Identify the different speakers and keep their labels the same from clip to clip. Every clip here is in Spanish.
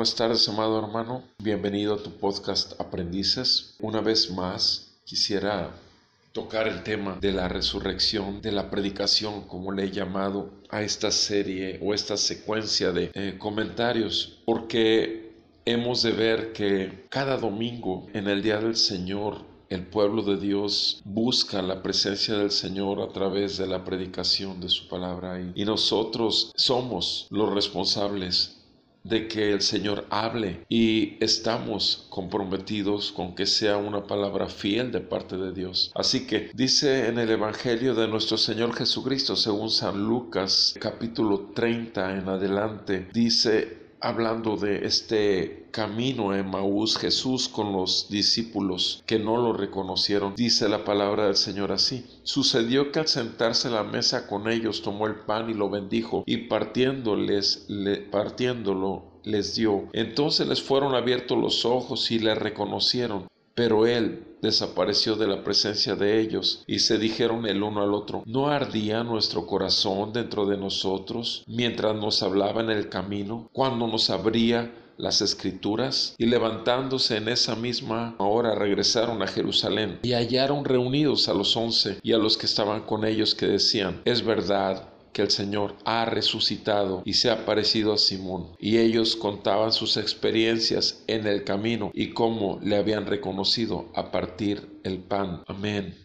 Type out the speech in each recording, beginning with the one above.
Speaker 1: Buenas tardes, amado hermano. Bienvenido a tu podcast Aprendices. Una vez más, quisiera tocar el tema de la resurrección, de la predicación, como le he llamado a esta serie o esta secuencia de eh, comentarios, porque hemos de ver que cada domingo en el Día del Señor el pueblo de Dios busca la presencia del Señor a través de la predicación de su palabra y, y nosotros somos los responsables de que el Señor hable y estamos comprometidos con que sea una palabra fiel de parte de Dios. Así que dice en el Evangelio de nuestro Señor Jesucristo, según San Lucas capítulo 30 en adelante, dice hablando de este camino en Maús, Jesús con los discípulos que no lo reconocieron, dice la palabra del Señor así. Sucedió que al sentarse a la mesa con ellos tomó el pan y lo bendijo y partiéndoles, partiéndolo les dio. Entonces les fueron abiertos los ojos y le reconocieron. Pero él desapareció de la presencia de ellos y se dijeron el uno al otro, ¿no ardía nuestro corazón dentro de nosotros mientras nos hablaba en el camino, cuando nos abría las escrituras y levantándose en esa misma hora regresaron a Jerusalén y hallaron reunidos a los once y a los que estaban con ellos que decían, es verdad que el Señor ha resucitado y se ha parecido a Simón. Y ellos contaban sus experiencias en el camino y cómo le habían reconocido a partir el pan. Amén.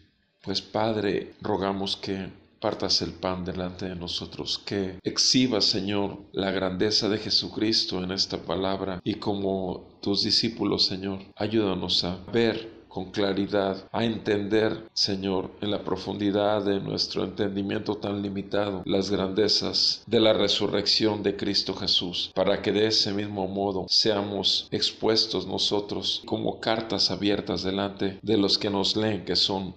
Speaker 1: Pues Padre, rogamos que partas el pan delante de nosotros, que exhiba, Señor, la grandeza de Jesucristo en esta palabra y como tus discípulos, Señor, ayúdanos a ver con claridad, a entender, Señor, en la profundidad de nuestro entendimiento tan limitado, las grandezas de la resurrección de Cristo Jesús, para que de ese mismo modo seamos expuestos nosotros como cartas abiertas delante de los que nos leen, que son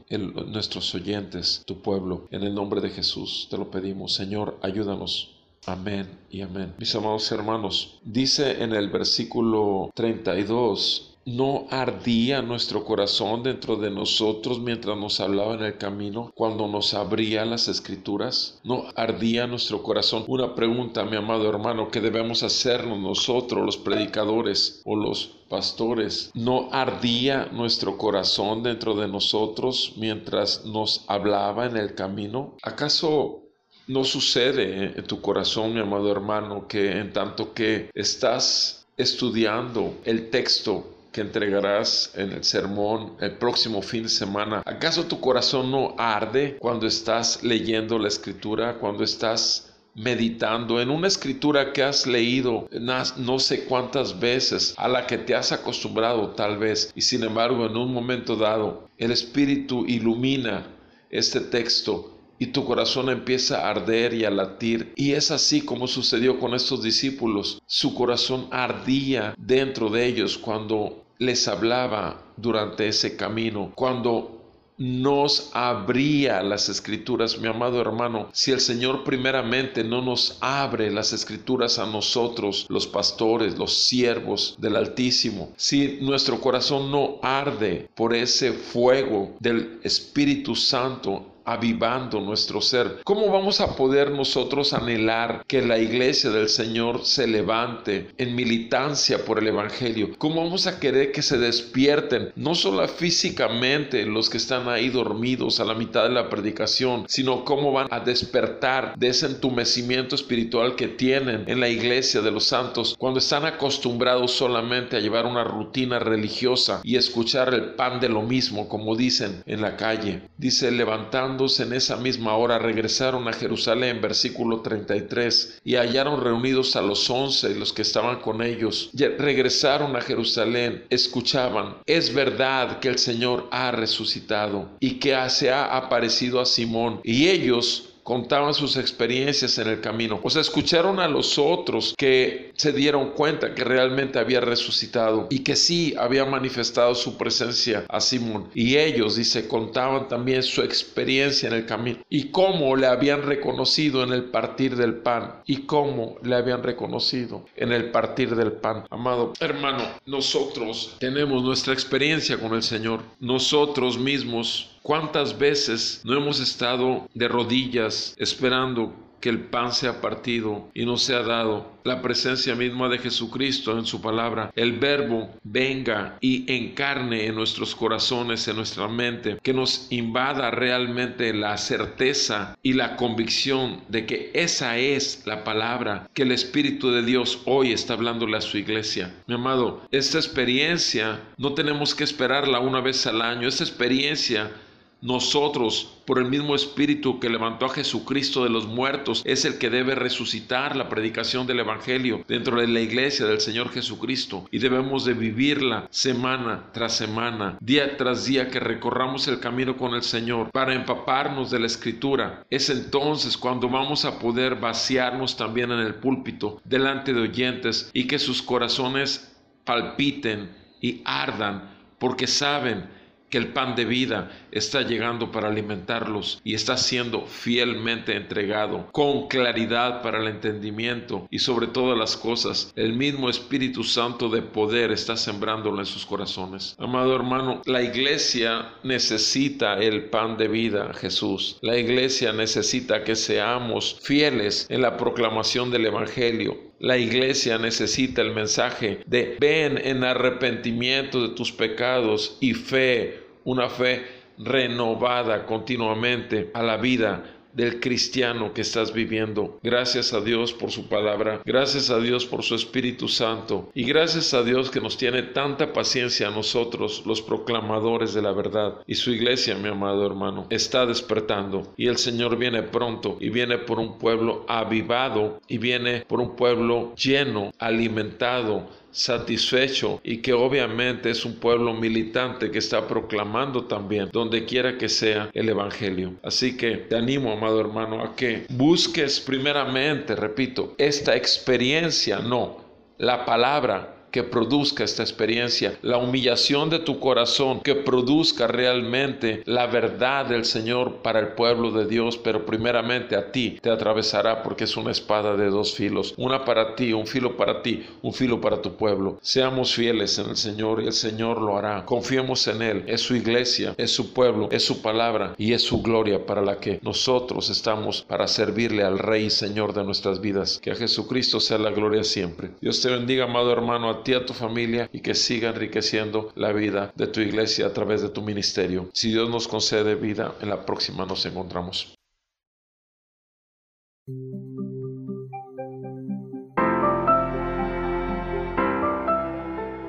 Speaker 1: nuestros oyentes, tu pueblo. En el nombre de Jesús te lo pedimos, Señor, ayúdanos. Amén y amén. Mis amados hermanos, dice en el versículo 32, ¿No ardía nuestro corazón dentro de nosotros mientras nos hablaba en el camino, cuando nos abría las escrituras? ¿No ardía nuestro corazón? Una pregunta, mi amado hermano, que debemos hacernos nosotros, los predicadores o los pastores. ¿No ardía nuestro corazón dentro de nosotros mientras nos hablaba en el camino? ¿Acaso no sucede en tu corazón, mi amado hermano, que en tanto que estás estudiando el texto que entregarás en el sermón el próximo fin de semana. ¿Acaso tu corazón no arde cuando estás leyendo la escritura, cuando estás meditando en una escritura que has leído no sé cuántas veces, a la que te has acostumbrado tal vez, y sin embargo en un momento dado el Espíritu ilumina este texto y tu corazón empieza a arder y a latir. Y es así como sucedió con estos discípulos. Su corazón ardía dentro de ellos cuando les hablaba durante ese camino, cuando nos abría las escrituras, mi amado hermano. Si el Señor primeramente no nos abre las escrituras a nosotros, los pastores, los siervos del Altísimo, si nuestro corazón no arde por ese fuego del Espíritu Santo avivando nuestro ser. ¿Cómo vamos a poder nosotros anhelar que la iglesia del Señor se levante en militancia por el Evangelio? ¿Cómo vamos a querer que se despierten, no solo físicamente los que están ahí dormidos a la mitad de la predicación, sino cómo van a despertar de ese entumecimiento espiritual que tienen en la iglesia de los santos cuando están acostumbrados solamente a llevar una rutina religiosa y escuchar el pan de lo mismo, como dicen en la calle? Dice, levantando en esa misma hora regresaron a Jerusalén, versículo 33, y hallaron reunidos a los once y los que estaban con ellos. regresaron a Jerusalén, escuchaban, es verdad que el Señor ha resucitado y que se ha aparecido a Simón. Y ellos contaban sus experiencias en el camino. O sea, escucharon a los otros que se dieron cuenta que realmente había resucitado y que sí había manifestado su presencia a Simón. Y ellos, dice, contaban también su experiencia en el camino y cómo le habían reconocido en el partir del pan y cómo le habían reconocido en el partir del pan. Amado hermano, nosotros tenemos nuestra experiencia con el Señor. Nosotros mismos ¿Cuántas veces no hemos estado de rodillas esperando que el pan sea partido y nos sea dado. La presencia misma de Jesucristo en su palabra, el verbo venga y encarne en nuestros corazones, en nuestra mente, que nos invada realmente la certeza y la convicción de que esa es la palabra que el Espíritu de Dios hoy está hablándole a su iglesia. Mi amado, esta experiencia no tenemos que esperarla una vez al año, esta experiencia nosotros, por el mismo Espíritu que levantó a Jesucristo de los muertos, es el que debe resucitar la predicación del Evangelio dentro de la iglesia del Señor Jesucristo. Y debemos de vivirla semana tras semana, día tras día que recorramos el camino con el Señor para empaparnos de la Escritura. Es entonces cuando vamos a poder vaciarnos también en el púlpito delante de oyentes y que sus corazones palpiten y ardan porque saben que el pan de vida está llegando para alimentarlos y está siendo fielmente entregado con claridad para el entendimiento y sobre todas las cosas el mismo Espíritu Santo de poder está sembrándolo en sus corazones. Amado hermano, la iglesia necesita el pan de vida, Jesús. La iglesia necesita que seamos fieles en la proclamación del Evangelio, la iglesia necesita el mensaje de ven en arrepentimiento de tus pecados y fe, una fe renovada continuamente a la vida del cristiano que estás viviendo. Gracias a Dios por su palabra, gracias a Dios por su Espíritu Santo y gracias a Dios que nos tiene tanta paciencia a nosotros, los proclamadores de la verdad. Y su iglesia, mi amado hermano, está despertando y el Señor viene pronto y viene por un pueblo avivado y viene por un pueblo lleno, alimentado, satisfecho y que obviamente es un pueblo militante que está proclamando también donde quiera que sea el Evangelio. Así que te animo, amado hermano, a que busques primeramente, repito, esta experiencia, no, la palabra que produzca esta experiencia, la humillación de tu corazón, que produzca realmente la verdad del Señor para el pueblo de Dios, pero primeramente a ti te atravesará porque es una espada de dos filos, una para ti, un filo para ti, un filo para tu pueblo. Seamos fieles en el Señor y el Señor lo hará. Confiemos en Él, es su iglesia, es su pueblo, es su palabra y es su gloria para la que nosotros estamos para servirle al Rey y Señor de nuestras vidas. Que a Jesucristo sea la gloria siempre. Dios te bendiga, amado hermano, ti, a tu familia y que siga enriqueciendo la vida de tu iglesia a través de tu ministerio. Si Dios nos concede vida, en la próxima nos encontramos.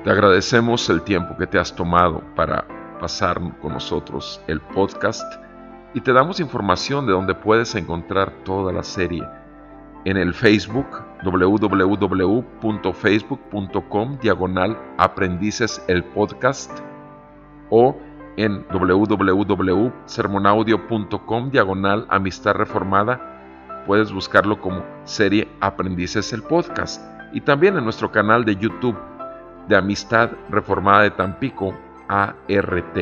Speaker 1: Te agradecemos el tiempo que te has tomado para pasar con nosotros el podcast y te damos información de donde puedes encontrar toda la serie en el Facebook www.facebook.com diagonal aprendices el podcast o en www.sermonaudio.com diagonal amistad reformada puedes buscarlo como serie aprendices el podcast y también en nuestro canal de YouTube de Amistad Reformada de Tampico ART.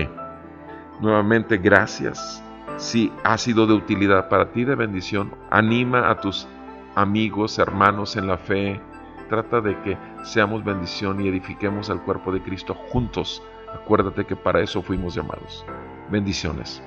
Speaker 1: Nuevamente gracias. Si ha sido de utilidad para ti, de bendición, anima a tus amigos, hermanos en la fe. Trata de que seamos bendición y edifiquemos al cuerpo de Cristo juntos. Acuérdate que para eso fuimos llamados. Bendiciones.